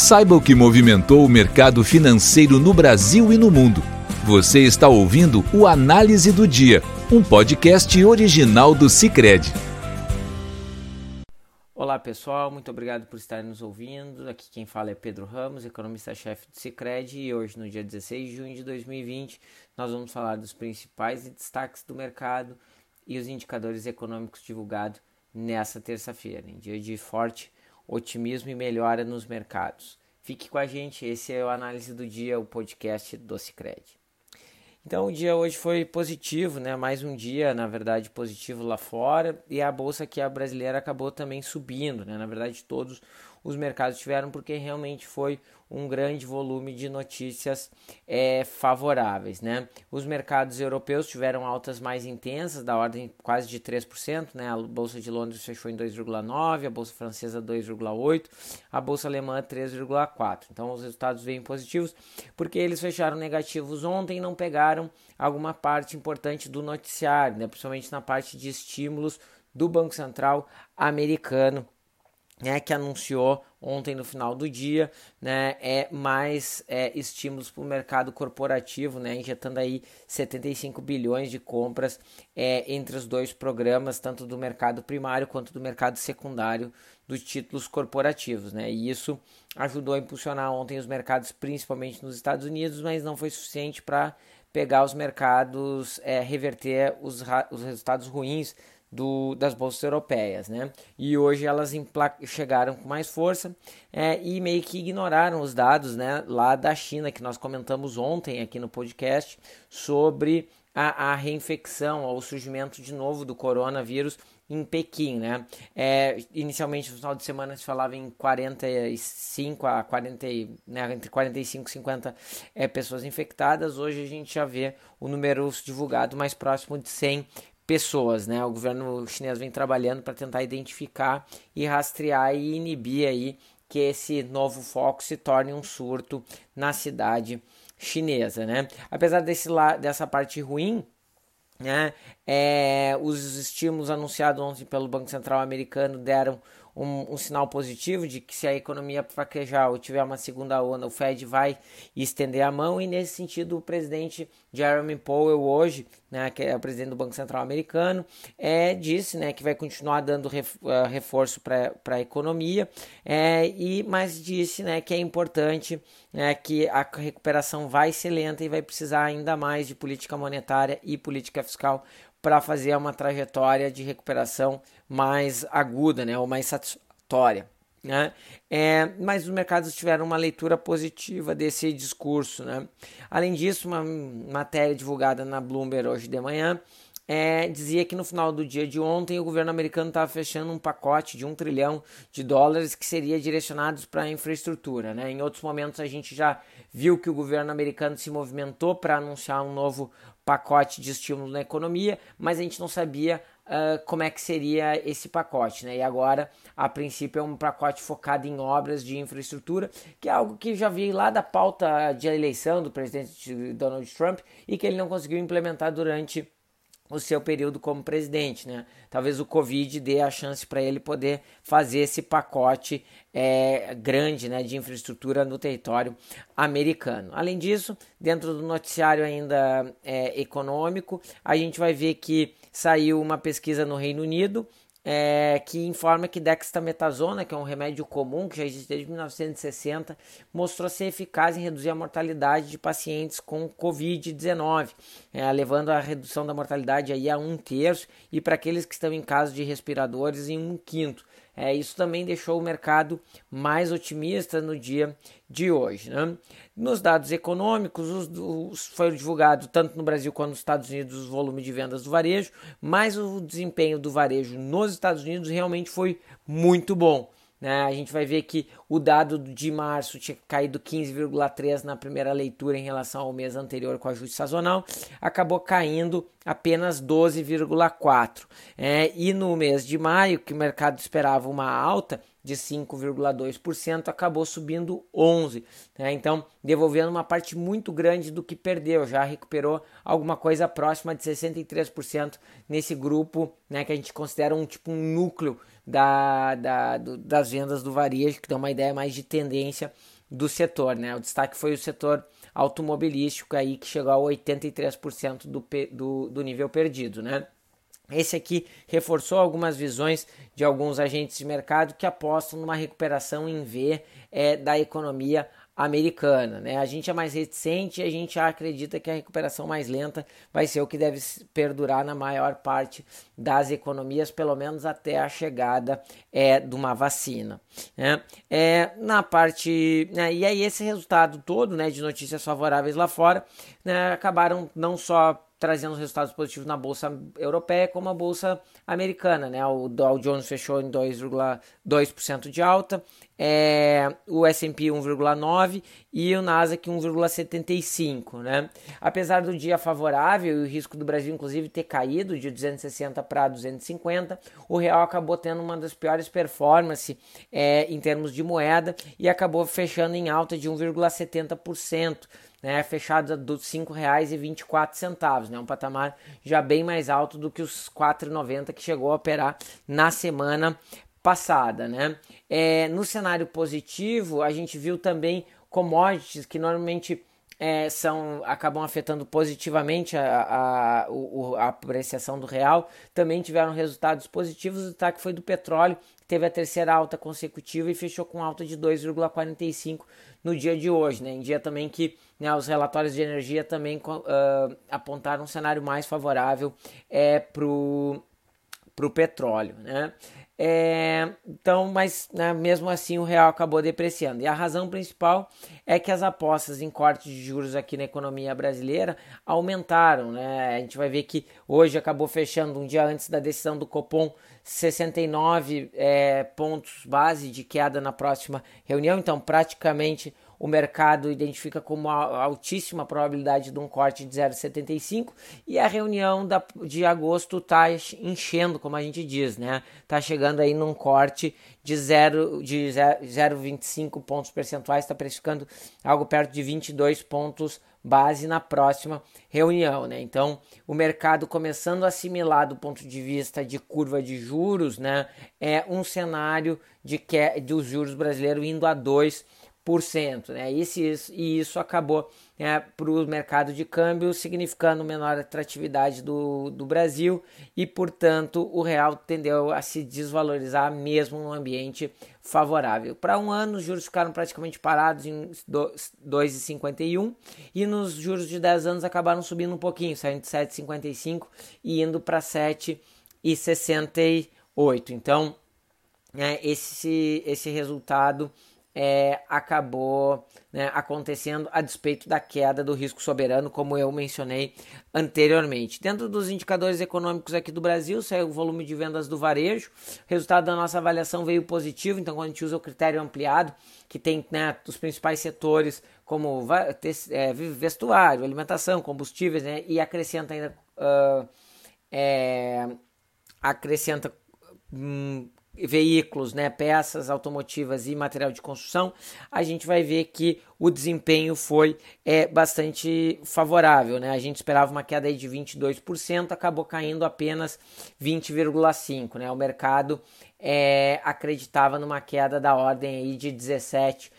Saiba o que movimentou o mercado financeiro no Brasil e no mundo. Você está ouvindo o Análise do Dia, um podcast original do Cicred. Olá pessoal, muito obrigado por estar nos ouvindo. Aqui quem fala é Pedro Ramos, economista-chefe do Cicred, e hoje, no dia 16 de junho de 2020, nós vamos falar dos principais destaques do mercado e os indicadores econômicos divulgados nessa terça-feira, em dia de forte otimismo e melhora nos mercados. Fique com a gente, esse é o Análise do Dia, o podcast do Cicred. Então o dia hoje foi positivo, né? Mais um dia, na verdade, positivo lá fora e a bolsa que a brasileira acabou também subindo, né? Na verdade, todos os mercados tiveram, porque realmente foi um grande volume de notícias é, favoráveis. Né? Os mercados europeus tiveram altas mais intensas, da ordem quase de 3%. Né? A Bolsa de Londres fechou em 2,9%, a Bolsa Francesa 2,8%, a Bolsa Alemã 3,4%. Então os resultados vêm positivos, porque eles fecharam negativos ontem não pegaram alguma parte importante do noticiário, né? principalmente na parte de estímulos do Banco Central americano né, que anunciou ontem no final do dia, né, é mais é, estímulos para o mercado corporativo, né, injetando aí 75 bilhões de compras é, entre os dois programas, tanto do mercado primário quanto do mercado secundário dos títulos corporativos, né, e isso ajudou a impulsionar ontem os mercados, principalmente nos Estados Unidos, mas não foi suficiente para pegar os mercados, é, reverter os, os resultados ruins do, das bolsas europeias, né? E hoje elas chegaram com mais força é, e meio que ignoraram os dados, né? Lá da China que nós comentamos ontem aqui no podcast sobre a, a reinfecção, o surgimento de novo do coronavírus em Pequim, né? É, inicialmente no final de semana se falava em 45 a 40, né, entre 45 e 50 é, pessoas infectadas. Hoje a gente já vê o número divulgado mais próximo de 100 pessoas, né? O governo chinês vem trabalhando para tentar identificar e rastrear e inibir aí que esse novo foco se torne um surto na cidade chinesa, né? Apesar desse la dessa parte ruim, né? É, os estímulos anunciados ontem pelo Banco Central americano deram um, um, sinal positivo de que se a economia fraquejar ou tiver uma segunda onda, o Fed vai estender a mão. E nesse sentido o presidente Jeremy Powell hoje, né, que é o presidente do Banco Central americano, é, disse né, que vai continuar dando eh, reforço para a economia, é, e, mas disse né, que é importante né, que a recuperação vai ser lenta e vai precisar ainda mais de política monetária e política fiscal para fazer uma trajetória de recuperação mais aguda, né, ou mais satisfatória. Né? É, mas os mercados tiveram uma leitura positiva desse discurso. Né? Além disso, uma matéria divulgada na Bloomberg hoje de manhã é, dizia que no final do dia de ontem o governo americano estava fechando um pacote de um trilhão de dólares que seria direcionados para a infraestrutura. Né? Em outros momentos a gente já viu que o governo americano se movimentou para anunciar um novo pacote de estímulo na economia, mas a gente não sabia uh, como é que seria esse pacote, né? E agora, a princípio, é um pacote focado em obras de infraestrutura, que é algo que já veio lá da pauta de eleição do presidente Donald Trump e que ele não conseguiu implementar durante o seu período como presidente, né? Talvez o Covid dê a chance para ele poder fazer esse pacote é, grande, né, de infraestrutura no território americano. Além disso, dentro do noticiário ainda é, econômico, a gente vai ver que saiu uma pesquisa no Reino Unido é, que informa que dexametasona, que é um remédio comum que já existe desde 1960, mostrou ser eficaz em reduzir a mortalidade de pacientes com Covid-19, é, levando a redução da mortalidade aí a um terço e para aqueles que estão em caso de respiradores em um quinto. É, isso também deixou o mercado mais otimista no dia de hoje. Né? Nos dados econômicos, os, os, foi divulgado tanto no Brasil quanto nos Estados Unidos o volume de vendas do varejo, mas o desempenho do varejo nos Estados Unidos realmente foi muito bom. Né? A gente vai ver que o dado de março tinha caído 15,3 na primeira leitura em relação ao mês anterior com ajuste sazonal, acabou caindo apenas 12,4. É, e no mês de maio, que o mercado esperava uma alta de 5,2%, acabou subindo 11%. Né? Então, devolvendo uma parte muito grande do que perdeu, já recuperou alguma coisa próxima de 63% nesse grupo né, que a gente considera um tipo um núcleo da, da, do, das vendas do varejo, que dá uma ideia mais de tendência do setor. Né? O destaque foi o setor automobilístico aí que chegou a 83% do, do, do nível perdido. Né? Esse aqui reforçou algumas visões de alguns agentes de mercado que apostam numa recuperação em V é, da economia americana. Né? A gente é mais reticente e a gente acredita que a recuperação mais lenta vai ser o que deve perdurar na maior parte das economias, pelo menos até a chegada é, de uma vacina. Né? É, na parte. Né, e aí, esse resultado todo né, de notícias favoráveis lá fora né, acabaram não só trazendo resultados positivos na bolsa europeia como a bolsa americana, né? O Dow Jones fechou em 2,2% de alta, é, o S&P 1,9 e o Nasdaq 1,75, né? Apesar do dia favorável e o risco do Brasil inclusive ter caído de 260 para 250, o real acabou tendo uma das piores performances é, em termos de moeda e acabou fechando em alta de 1,70% né, fechada dos R$ 5,24, né, um patamar já bem mais alto do que os R$ 4,90 que chegou a operar na semana passada. Né. É, no cenário positivo, a gente viu também commodities que normalmente é, são acabam afetando positivamente a, a, a, a, apreciação do real, também tiveram resultados positivos. O destaque foi do petróleo, que teve a terceira alta consecutiva e fechou com alta de 2,45 no dia de hoje, né? em dia também que né, os relatórios de energia também uh, apontaram um cenário mais favorável é, para o petróleo. Né? É, então, mas né, mesmo assim o real acabou depreciando. E a razão principal é que as apostas em corte de juros aqui na economia brasileira aumentaram. Né? A gente vai ver que hoje acabou fechando um dia antes da decisão do Copom 69 é, pontos base de queda na próxima reunião. Então, praticamente o mercado identifica como altíssima probabilidade de um corte de 0,75 e a reunião da, de agosto está enchendo, como a gente diz, né? Está chegando aí num corte de 0,25 de 0,25 pontos percentuais, está precificando algo perto de 22 pontos base na próxima reunião, né? Então, o mercado começando a assimilar do ponto de vista de curva de juros, né, é um cenário de que dos juros brasileiros indo a 2 né? Isso, e isso acabou né, para o mercado de câmbio, significando menor atratividade do, do Brasil e, portanto, o real tendeu a se desvalorizar mesmo num ambiente favorável. Para um ano, os juros ficaram praticamente parados em 2,51 e nos juros de 10 anos acabaram subindo um pouquinho, saindo de 7,55 e indo para 7,68. Então, é, esse, esse resultado é, acabou né, acontecendo a despeito da queda do risco soberano, como eu mencionei anteriormente. Dentro dos indicadores econômicos aqui do Brasil, saiu o volume de vendas do varejo. O resultado da nossa avaliação veio positivo, então quando a gente usa o critério ampliado, que tem né, os principais setores como é, vestuário, alimentação, combustíveis, né, e acrescenta ainda uh, é, acrescenta hum, veículos, né, peças automotivas e material de construção, a gente vai ver que o desempenho foi é, bastante favorável. Né? A gente esperava uma queda de 22%, acabou caindo apenas 20,5%. Né? O mercado é, acreditava numa queda da ordem aí de 17%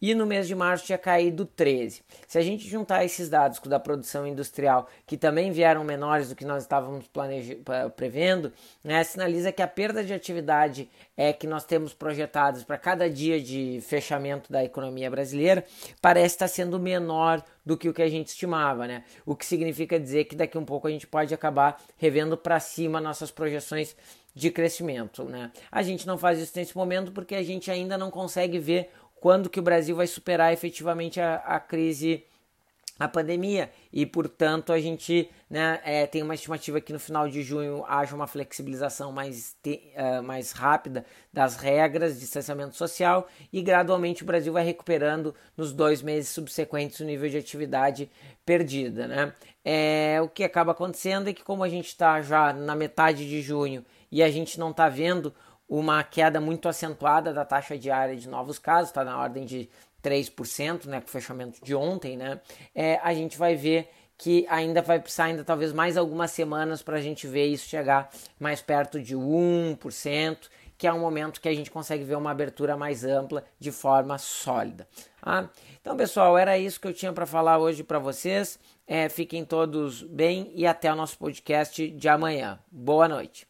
e no mês de março tinha caído 13. Se a gente juntar esses dados com o da produção industrial, que também vieram menores do que nós estávamos prevendo, né, sinaliza que a perda de atividade é que nós temos projetados para cada dia de fechamento da economia brasileira parece estar sendo menor do que o que a gente estimava, né? O que significa dizer que daqui um pouco a gente pode acabar revendo para cima nossas projeções de crescimento, né? A gente não faz isso nesse momento porque a gente ainda não consegue ver quando que o Brasil vai superar efetivamente a, a crise, a pandemia. E, portanto, a gente né, é, tem uma estimativa que no final de junho haja uma flexibilização mais, te, uh, mais rápida das regras de distanciamento social e gradualmente o Brasil vai recuperando nos dois meses subsequentes o nível de atividade perdida. Né? É, o que acaba acontecendo é que como a gente está já na metade de junho e a gente não está vendo uma queda muito acentuada da taxa diária de novos casos, está na ordem de 3%, né, com o fechamento de ontem, né, é, a gente vai ver que ainda vai precisar ainda talvez mais algumas semanas para a gente ver isso chegar mais perto de 1%, que é um momento que a gente consegue ver uma abertura mais ampla de forma sólida. Ah, então, pessoal, era isso que eu tinha para falar hoje para vocês. É, fiquem todos bem e até o nosso podcast de amanhã. Boa noite.